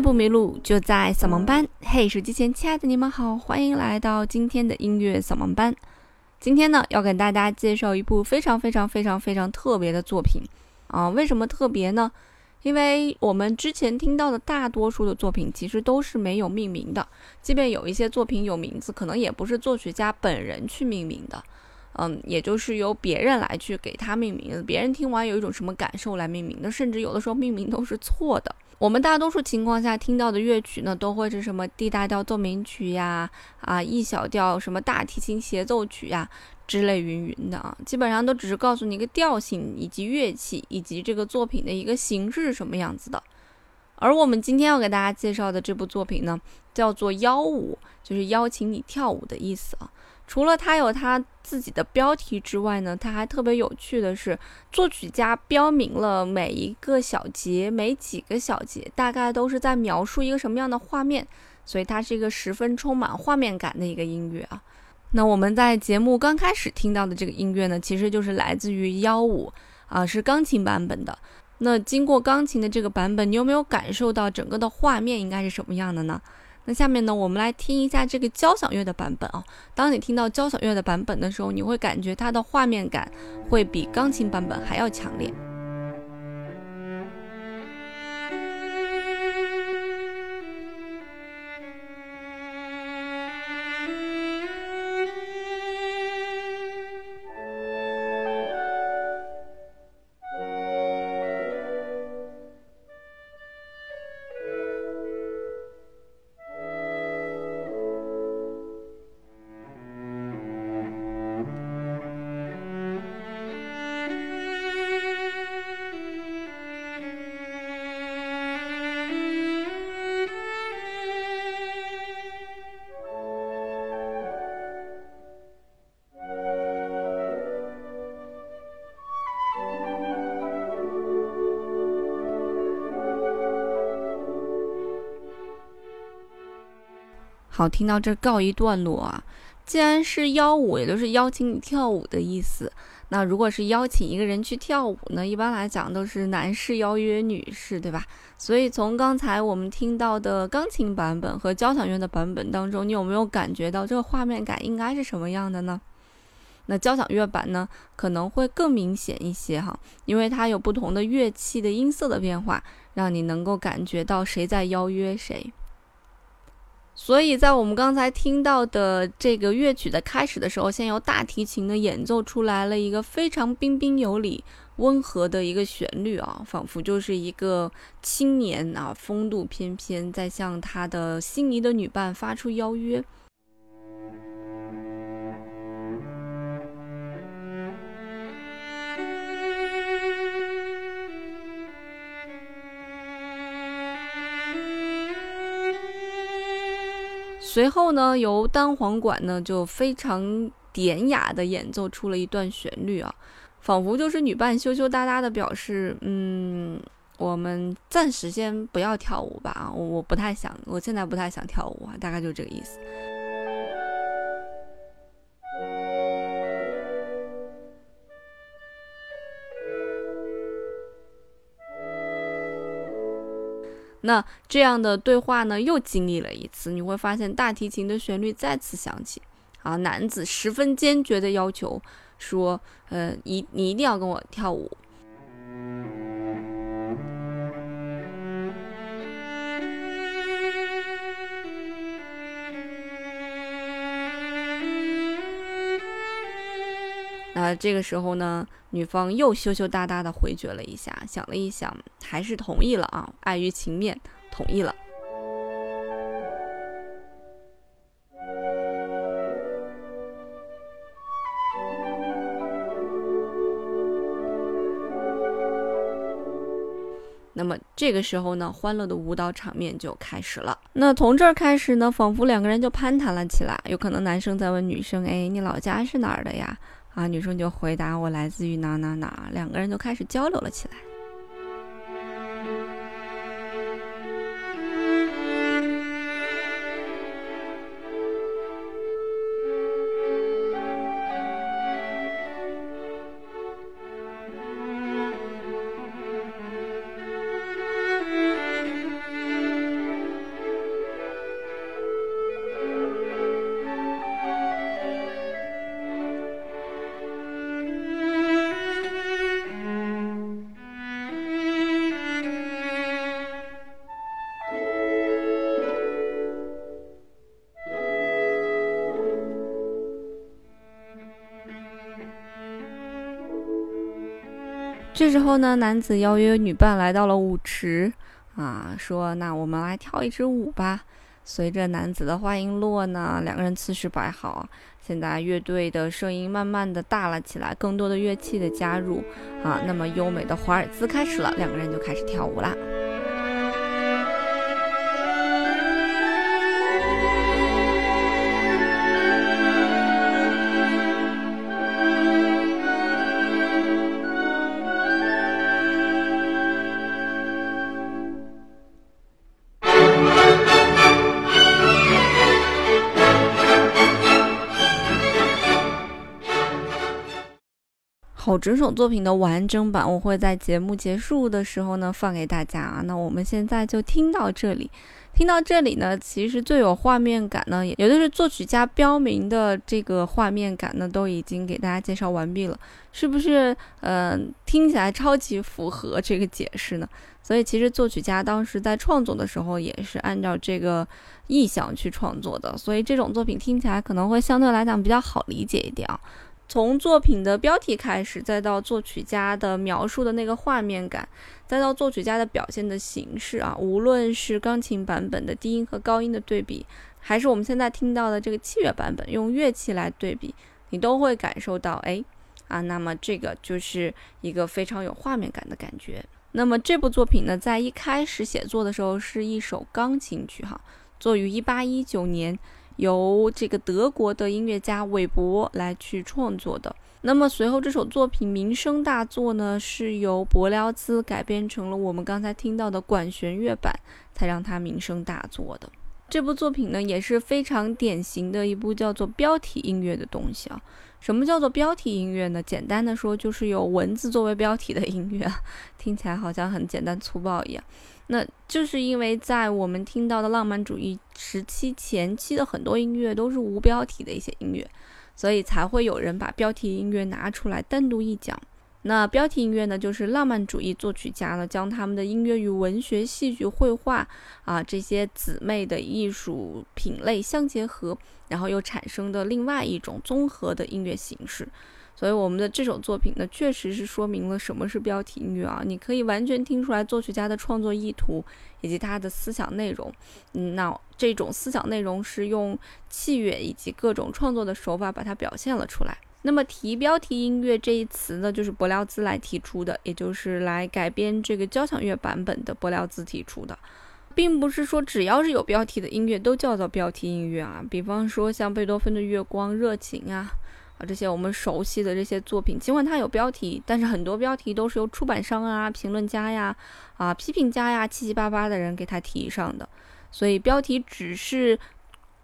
不迷路，就在扫盲班。嘿，手机前亲爱的你们好，欢迎来到今天的音乐扫盲班。今天呢，要给大家介绍一部非常非常非常非常特别的作品啊！为什么特别呢？因为我们之前听到的大多数的作品其实都是没有命名的，即便有一些作品有名字，可能也不是作曲家本人去命名的。嗯，也就是由别人来去给它命名，别人听完有一种什么感受来命名的，甚至有的时候命名都是错的。我们大多数情况下听到的乐曲呢，都会是什么 D 大调奏鸣曲呀，啊 E 小调什么大提琴协奏曲呀之类云云的啊，基本上都只是告诉你一个调性以及乐器以及这个作品的一个形式是什么样子的。而我们今天要给大家介绍的这部作品呢，叫做邀舞，就是邀请你跳舞的意思啊。除了它有它自己的标题之外呢，它还特别有趣的是，作曲家标明了每一个小节、每几个小节，大概都是在描述一个什么样的画面，所以它是一个十分充满画面感的一个音乐啊。那我们在节目刚开始听到的这个音乐呢，其实就是来自于幺五啊，是钢琴版本的。那经过钢琴的这个版本，你有没有感受到整个的画面应该是什么样的呢？那下面呢，我们来听一下这个交响乐的版本啊。当你听到交响乐的版本的时候，你会感觉它的画面感会比钢琴版本还要强烈。好，听到这告一段落啊。既然是邀舞，也就是邀请你跳舞的意思。那如果是邀请一个人去跳舞呢，一般来讲都是男士邀约女士，对吧？所以从刚才我们听到的钢琴版本和交响乐的版本当中，你有没有感觉到这个画面感应该是什么样的呢？那交响乐版呢，可能会更明显一些哈，因为它有不同的乐器的音色的变化，让你能够感觉到谁在邀约谁。所以在我们刚才听到的这个乐曲的开始的时候，先由大提琴的演奏出来了一个非常彬彬有礼、温和的一个旋律啊，仿佛就是一个青年啊，风度翩翩，在向他的心仪的女伴发出邀约。随后呢，由单簧管呢就非常典雅的演奏出了一段旋律啊，仿佛就是女伴羞羞答答的表示，嗯，我们暂时先不要跳舞吧，我我不太想，我现在不太想跳舞啊，大概就这个意思。那这样的对话呢，又经历了一次，你会发现大提琴的旋律再次响起，啊，男子十分坚决的要求说，呃，一你一定要跟我跳舞。啊，这个时候呢，女方又羞羞答答的回绝了一下，想了一想，还是同意了啊，碍于情面同意了。那么这个时候呢，欢乐的舞蹈场面就开始了。那从这儿开始呢，仿佛两个人就攀谈了起来，有可能男生在问女生：“哎，你老家是哪儿的呀？”啊，女生就回答：“我来自于哪哪哪。”两个人就开始交流了起来。这时候呢，男子邀约女伴来到了舞池，啊，说：“那我们来跳一支舞吧。”随着男子的话音落呢，两个人姿势摆好，现在乐队的声音慢慢的大了起来，更多的乐器的加入，啊，那么优美的华尔兹开始了，两个人就开始跳舞啦。整首作品的完整版我会在节目结束的时候呢放给大家啊。那我们现在就听到这里，听到这里呢，其实最有画面感呢，也就是作曲家标明的这个画面感呢，都已经给大家介绍完毕了，是不是？嗯，听起来超级符合这个解释呢。所以其实作曲家当时在创作的时候也是按照这个意向去创作的，所以这种作品听起来可能会相对来讲比较好理解一点啊。从作品的标题开始，再到作曲家的描述的那个画面感，再到作曲家的表现的形式啊，无论是钢琴版本的低音和高音的对比，还是我们现在听到的这个器乐版本用乐器来对比，你都会感受到，哎，啊，那么这个就是一个非常有画面感的感觉。那么这部作品呢，在一开始写作的时候是一首钢琴曲，哈，作于一八一九年。由这个德国的音乐家韦伯来去创作的。那么随后这首作品名声大作呢，是由柏辽兹改编成了我们刚才听到的管弦乐版，才让它名声大作的。这部作品呢也是非常典型的一部叫做标题音乐的东西啊。什么叫做标题音乐呢？简单的说，就是有文字作为标题的音乐，听起来好像很简单粗暴一样。那就是因为在我们听到的浪漫主义时期前期的很多音乐都是无标题的一些音乐，所以才会有人把标题音乐拿出来单独一讲。那标题音乐呢，就是浪漫主义作曲家呢将他们的音乐与文学、戏剧、绘画啊这些姊妹的艺术品类相结合，然后又产生的另外一种综合的音乐形式。所以我们的这首作品呢，确实是说明了什么是标题音乐啊！你可以完全听出来作曲家的创作意图以及他的思想内容。嗯，那这种思想内容是用器乐以及各种创作的手法把它表现了出来。那么提标题音乐这一词呢，就是柏辽兹来提出的，也就是来改编这个交响乐版本的柏辽兹提出的，并不是说只要是有标题的音乐都叫做标题音乐啊。比方说像贝多芬的《月光》《热情》啊，啊这些我们熟悉的这些作品，尽管它有标题，但是很多标题都是由出版商啊、评论家呀、啊批评家呀七七八八的人给他提上的，所以标题只是。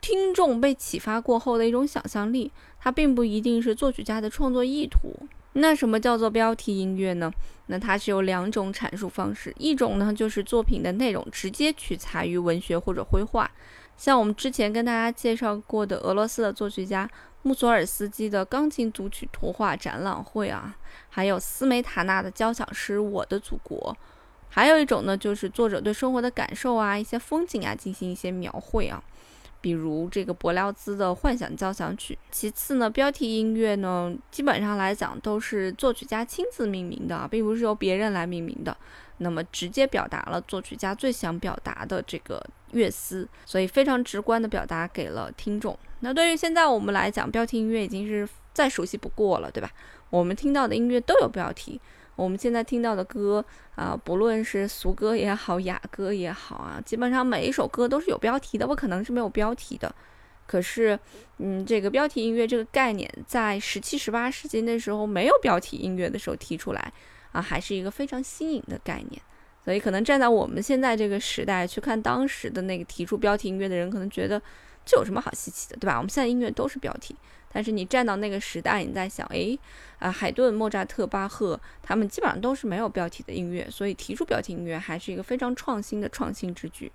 听众被启发过后的一种想象力，它并不一定是作曲家的创作意图。那什么叫做标题音乐呢？那它是有两种阐述方式，一种呢就是作品的内容直接取材于文学或者绘画，像我们之前跟大家介绍过的俄罗斯的作曲家穆索尔斯基的钢琴组曲图画展览会啊，还有斯梅塔纳的交响诗《我的祖国》，还有一种呢就是作者对生活的感受啊，一些风景啊进行一些描绘啊。比如这个柏辽兹的幻想交响曲。其次呢，标题音乐呢，基本上来讲都是作曲家亲自命名的，并不是由别人来命名的。那么直接表达了作曲家最想表达的这个乐思，所以非常直观的表达给了听众。那对于现在我们来讲，标题音乐已经是再熟悉不过了，对吧？我们听到的音乐都有标题我们现在听到的歌啊，不论是俗歌也好，雅歌也好啊，基本上每一首歌都是有标题的，不可能是没有标题的。可是，嗯，这个标题音乐这个概念，在十七、十八世纪那时候没有标题音乐的时候提出来啊，还是一个非常新颖的概念。所以，可能站在我们现在这个时代去看当时的那个提出标题音乐的人，可能觉得这有什么好稀奇的，对吧？我们现在音乐都是标题。但是你站到那个时代，你在想，诶，啊，海顿、莫扎特、巴赫，他们基本上都是没有标题的音乐，所以提出标题音乐还是一个非常创新的创新之举。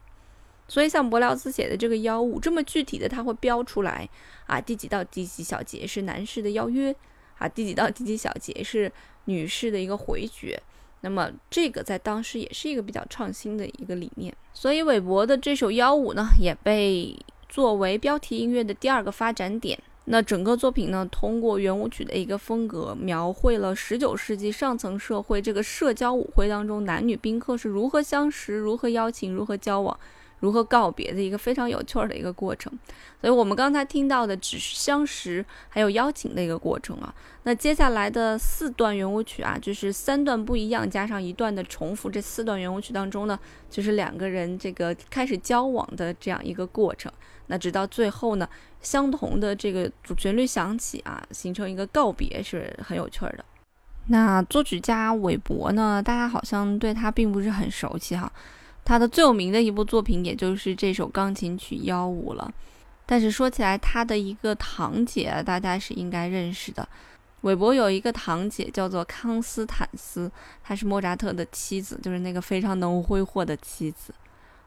所以像柏辽兹写的这个幺五这么具体的，他会标出来啊，第几到第几小节是男士的邀约啊，第几到第几小节是女士的一个回绝。那么这个在当时也是一个比较创新的一个理念。所以韦伯的这首幺五呢，也被作为标题音乐的第二个发展点。那整个作品呢，通过圆舞曲的一个风格，描绘了十九世纪上层社会这个社交舞会当中男女宾客是如何相识、如何邀请、如何交往。如何告别的一个非常有趣儿的一个过程，所以我们刚才听到的只是相识还有邀请的一个过程啊。那接下来的四段圆舞曲啊，就是三段不一样加上一段的重复，这四段圆舞曲当中呢，就是两个人这个开始交往的这样一个过程。那直到最后呢，相同的这个主旋律响起啊，形成一个告别，是很有趣的。那作曲家韦伯呢，大家好像对他并不是很熟悉哈。他的最有名的一部作品，也就是这首钢琴曲幺五了。但是说起来，他的一个堂姐，大家是应该认识的。韦伯有一个堂姐叫做康斯坦斯，她是莫扎特的妻子，就是那个非常能挥霍的妻子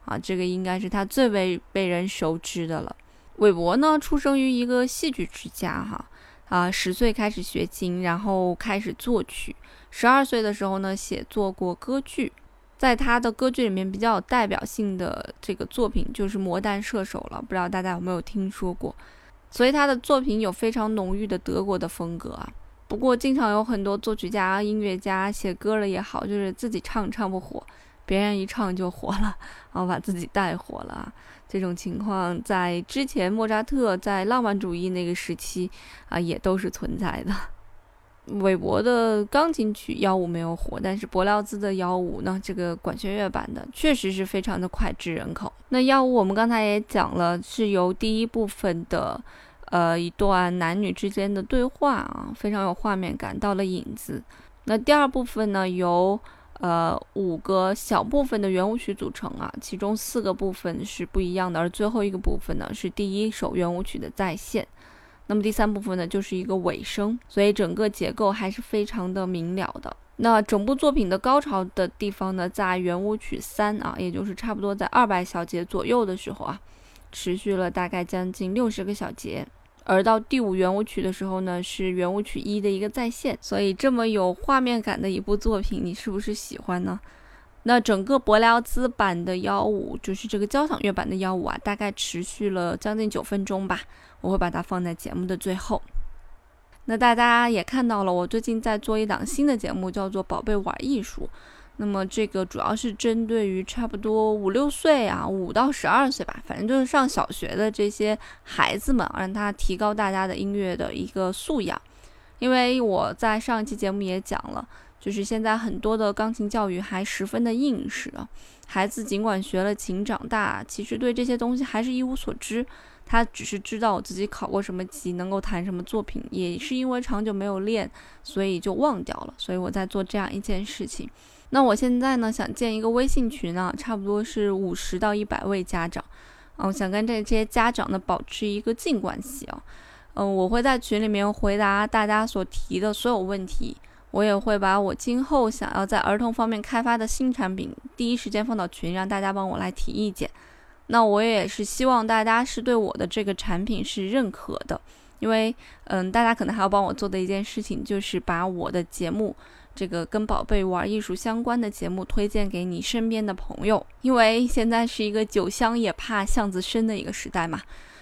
啊。这个应该是他最为被人熟知的了。韦伯呢，出生于一个戏剧之家，哈啊，十岁开始学琴，然后开始作曲，十二岁的时候呢，写作过歌剧。在他的歌剧里面比较有代表性的这个作品就是《魔弹射手》了，不知道大家有没有听说过？所以他的作品有非常浓郁的德国的风格啊。不过经常有很多作曲家、音乐家写歌了也好，就是自己唱唱不火，别人一唱就火了，然后把自己带火了。这种情况在之前莫扎特在浪漫主义那个时期啊，也都是存在的。韦伯的钢琴曲幺五没有火，但是柏辽兹的幺五呢，这个管弦乐版的确实是非常的脍炙人口。那幺五我们刚才也讲了，是由第一部分的，呃，一段男女之间的对话啊，非常有画面感，到了影子。那第二部分呢，由呃五个小部分的圆舞曲组成啊，其中四个部分是不一样的，而最后一个部分呢，是第一首圆舞曲的再现。那么第三部分呢，就是一个尾声，所以整个结构还是非常的明了的。那整部作品的高潮的地方呢，在圆舞曲三啊，也就是差不多在二百小节左右的时候啊，持续了大概将近六十个小节。而到第五圆舞曲的时候呢，是圆舞曲一的一个再现。所以这么有画面感的一部作品，你是不是喜欢呢？那整个柏辽兹版的幺五，就是这个交响乐版的幺五啊，大概持续了将近九分钟吧。我会把它放在节目的最后。那大家也看到了，我最近在做一档新的节目，叫做《宝贝玩艺术》。那么这个主要是针对于差不多五六岁啊，五到十二岁吧，反正就是上小学的这些孩子们，让他提高大家的音乐的一个素养。因为我在上一期节目也讲了。就是现在很多的钢琴教育还十分的应试啊，孩子尽管学了琴长大，其实对这些东西还是一无所知。他只是知道我自己考过什么级，能够弹什么作品，也是因为长久没有练，所以就忘掉了。所以我在做这样一件事情。那我现在呢，想建一个微信群呢，差不多是五十到一百位家长，嗯，想跟这些家长呢保持一个近关系啊，嗯，我会在群里面回答大家所提的所有问题。我也会把我今后想要在儿童方面开发的新产品第一时间放到群，让大家帮我来提意见。那我也是希望大家是对我的这个产品是认可的，因为嗯，大家可能还要帮我做的一件事情就是把我的节目，这个跟宝贝玩艺术相关的节目推荐给你身边的朋友，因为现在是一个酒香也怕巷子深的一个时代嘛。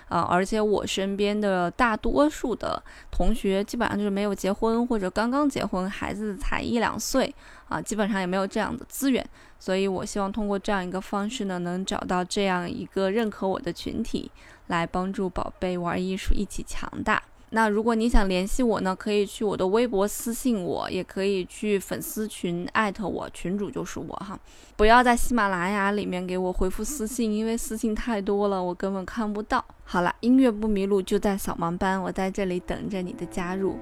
啊，而且我身边的大多数的同学基本上就是没有结婚或者刚刚结婚，孩子才一两岁啊，基本上也没有这样的资源，所以我希望通过这样一个方式呢，能找到这样一个认可我的群体，来帮助宝贝玩艺术一起强大。那如果你想联系我呢，可以去我的微博私信我，也可以去粉丝群艾特我，群主就是我哈。不要在喜马拉雅里面给我回复私信，因为私信太多了，我根本看不到。好了，音乐不迷路就在扫盲班，我在这里等着你的加入。